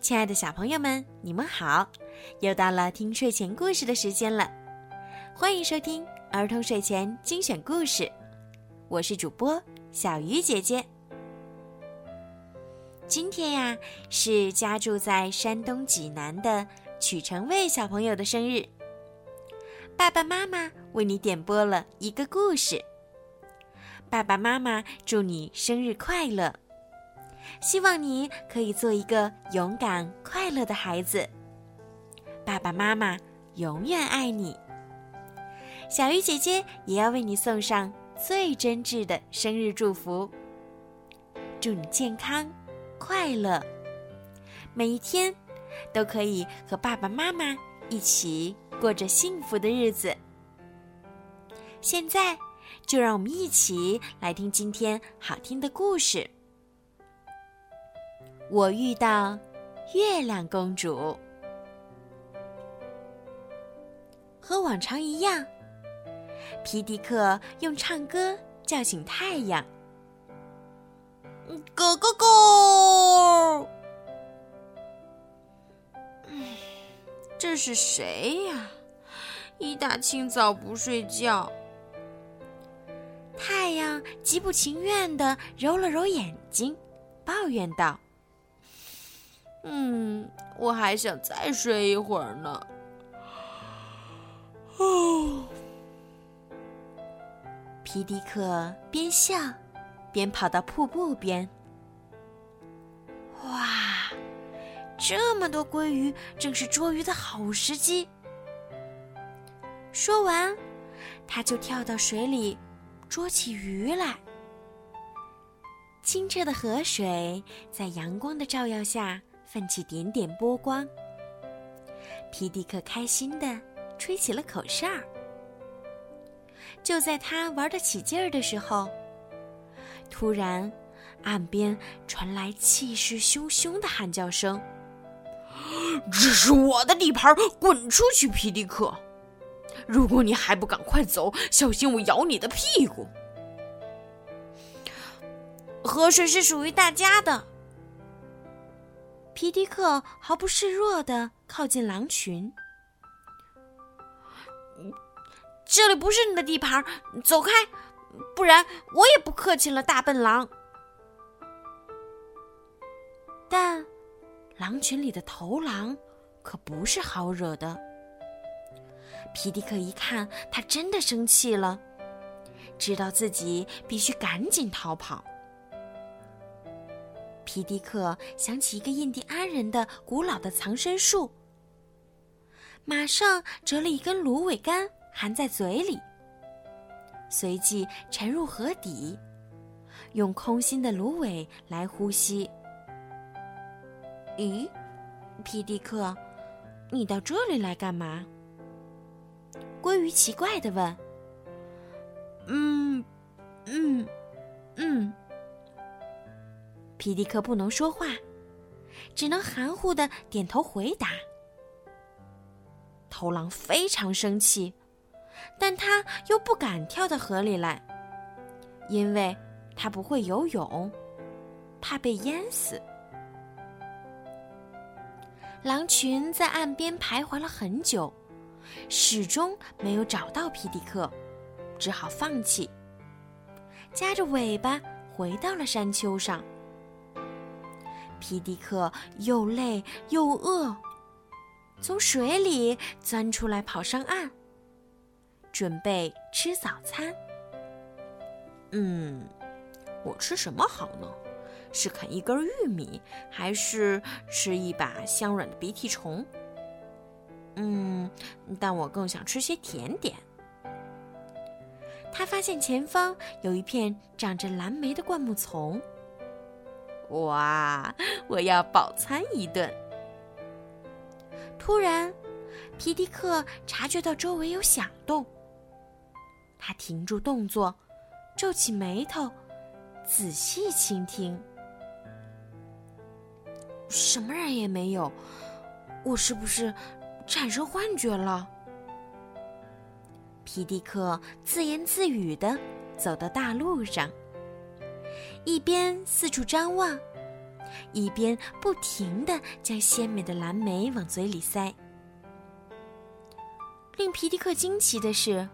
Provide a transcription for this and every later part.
亲爱的小朋友们，你们好！又到了听睡前故事的时间了，欢迎收听儿童睡前精选故事，我是主播小鱼姐姐。今天呀，是家住在山东济南的曲成卫小朋友的生日，爸爸妈妈为你点播了一个故事。爸爸妈妈祝你生日快乐！希望你可以做一个勇敢、快乐的孩子。爸爸妈妈永远爱你。小鱼姐姐也要为你送上最真挚的生日祝福，祝你健康、快乐，每一天都可以和爸爸妈妈一起过着幸福的日子。现在，就让我们一起来听今天好听的故事。我遇到月亮公主，和往常一样，皮迪克用唱歌叫醒太阳。咯咯咯！这是谁呀？一大清早不睡觉。太阳极不情愿的揉了揉眼睛，抱怨道。嗯，我还想再睡一会儿呢。哦，皮迪克边笑边跑到瀑布边。哇，这么多鲑鱼，正是捉鱼的好时机。说完，他就跳到水里捉起鱼来。清澈的河水在阳光的照耀下。泛起点点波光，皮迪克开心的吹起了口哨。就在他玩得起劲儿的时候，突然，岸边传来气势汹汹的喊叫声：“这是我的地盘，滚出去，皮迪克！如果你还不赶快走，小心我咬你的屁股！河水是属于大家的。”皮迪克毫不示弱的靠近狼群。这里不是你的地盘，走开，不然我也不客气了，大笨狼。但狼群里的头狼可不是好惹的。皮迪克一看，他真的生气了，知道自己必须赶紧逃跑。皮迪克想起一个印第安人的古老的藏身术，马上折了一根芦苇杆含在嘴里，随即沉入河底，用空心的芦苇来呼吸。咦，皮迪克，你到这里来干嘛？鲑鱼奇怪的问。嗯，嗯，嗯。皮迪克不能说话，只能含糊的点头回答。头狼非常生气，但他又不敢跳到河里来，因为他不会游泳，怕被淹死。狼群在岸边徘徊了很久，始终没有找到皮迪克，只好放弃，夹着尾巴回到了山丘上。皮迪克又累又饿，从水里钻出来，跑上岸，准备吃早餐。嗯，我吃什么好呢？是啃一根玉米，还是吃一把香软的鼻涕虫？嗯，但我更想吃些甜点。他发现前方有一片长着蓝莓的灌木丛。哇！我要饱餐一顿。突然，皮迪克察觉到周围有响动，他停住动作，皱起眉头，仔细倾听。什么人也没有，我是不是产生幻觉了？皮迪克自言自语的走到大路上。一边四处张望，一边不停地将鲜美的蓝莓往嘴里塞。令皮迪克惊奇的是，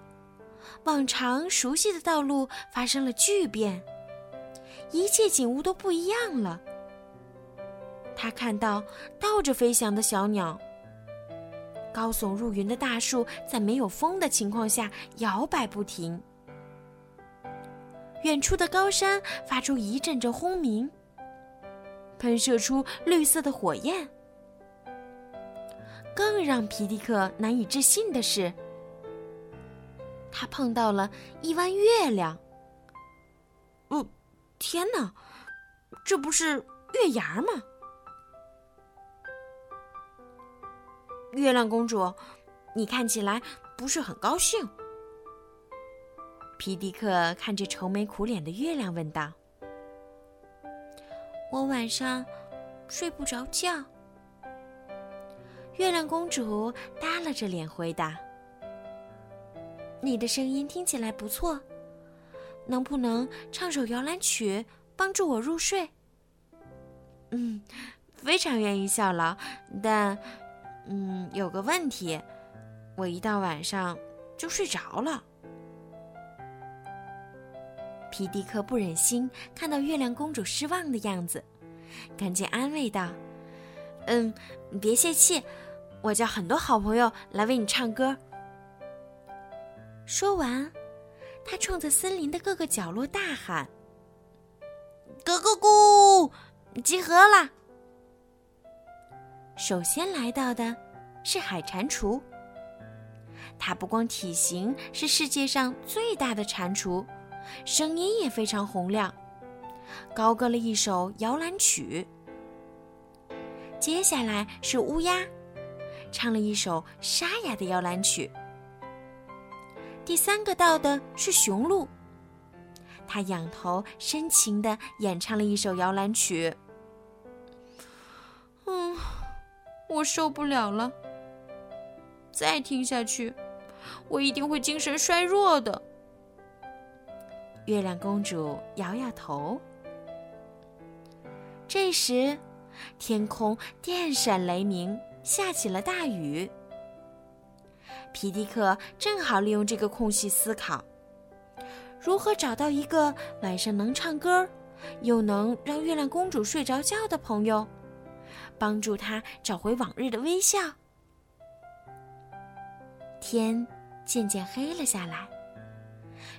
往常熟悉的道路发生了巨变，一切景物都不一样了。他看到倒着飞翔的小鸟，高耸入云的大树在没有风的情况下摇摆不停，远处的高山发出一阵阵轰鸣。喷射出绿色的火焰。更让皮迪克难以置信的是，他碰到了一弯月亮。哦，天哪，这不是月牙吗？月亮公主，你看起来不是很高兴。皮迪克看着愁眉苦脸的月亮问道。我晚上睡不着觉。月亮公主耷拉着脸回答：“你的声音听起来不错，能不能唱首摇篮曲帮助我入睡？”“嗯，非常愿意效劳，但，嗯，有个问题，我一到晚上就睡着了。”皮迪克不忍心看到月亮公主失望的样子，赶紧安慰道：“嗯，别泄气，我叫很多好朋友来为你唱歌。”说完，他冲着森林的各个角落大喊：“咕咕咕，集合啦！”首先来到的是海蟾蜍，它不光体型是世界上最大的蟾蜍。声音也非常洪亮，高歌了一首摇篮曲。接下来是乌鸦，唱了一首沙哑的摇篮曲。第三个到的是雄鹿，他仰头深情地演唱了一首摇篮曲。嗯，我受不了了，再听下去，我一定会精神衰弱的。月亮公主摇摇头。这时，天空电闪雷鸣，下起了大雨。皮迪克正好利用这个空隙思考，如何找到一个晚上能唱歌，又能让月亮公主睡着觉的朋友，帮助她找回往日的微笑。天渐渐黑了下来。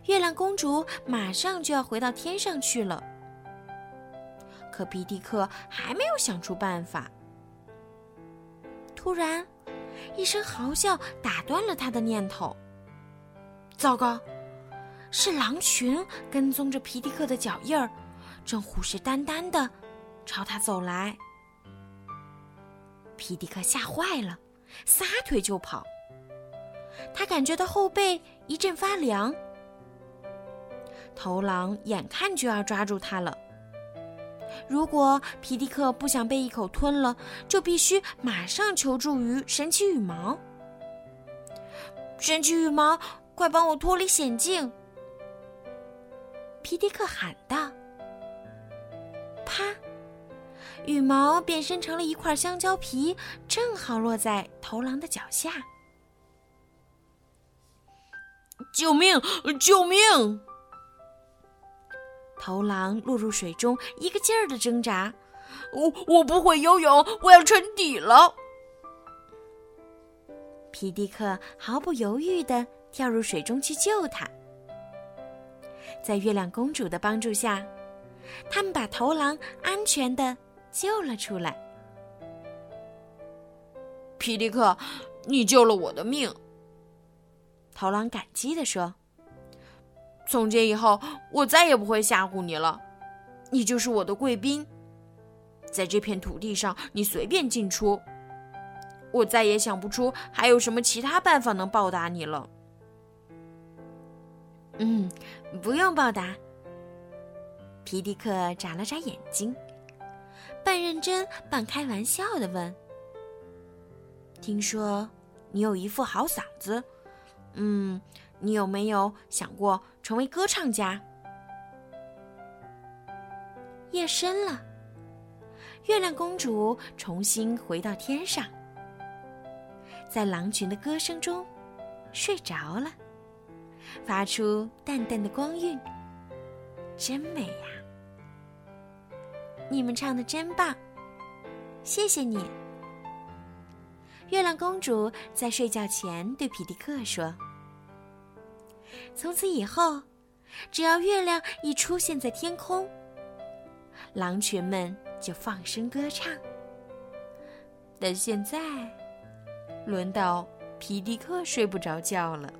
月亮公主马上就要回到天上去了，可皮迪克还没有想出办法。突然，一声嚎叫打断了他的念头。糟糕，是狼群跟踪着皮迪克的脚印儿，正虎视眈眈的朝他走来。皮迪克吓坏了，撒腿就跑。他感觉到后背一阵发凉。头狼眼看就要抓住他了。如果皮迪克不想被一口吞了，就必须马上求助于神奇羽毛。神奇羽毛，快帮我脱离险境！皮迪克喊道。啪，羽毛变身成了一块香蕉皮，正好落在头狼的脚下。救命！救命！头狼落入水中，一个劲儿的挣扎。我我不会游泳，我要沉底了。皮迪克毫不犹豫的跳入水中去救他。在月亮公主的帮助下，他们把头狼安全的救了出来。皮迪克，你救了我的命。头狼感激的说。从今以后，我再也不会吓唬你了。你就是我的贵宾，在这片土地上，你随便进出。我再也想不出还有什么其他办法能报答你了。嗯，不用报答。皮迪克眨了眨眼睛，半认真半开玩笑的问：“听说你有一副好嗓子，嗯。”你有没有想过成为歌唱家？夜深了，月亮公主重新回到天上，在狼群的歌声中睡着了，发出淡淡的光晕，真美呀！你们唱的真棒，谢谢你。月亮公主在睡觉前对皮迪克说：“从此以后，只要月亮一出现在天空，狼群们就放声歌唱。但现在，轮到皮迪克睡不着觉了。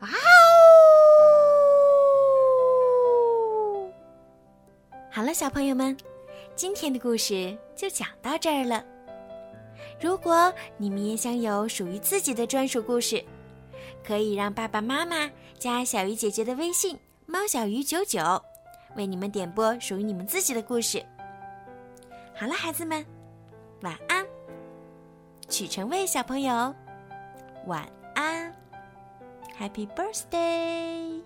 啊呜！好了，小朋友们，今天的故事就讲到这儿了。”如果你们也想有属于自己的专属故事，可以让爸爸妈妈加小鱼姐姐的微信“猫小鱼九九”，为你们点播属于你们自己的故事。好了，孩子们，晚安。曲成卫小朋友，晚安，Happy Birthday。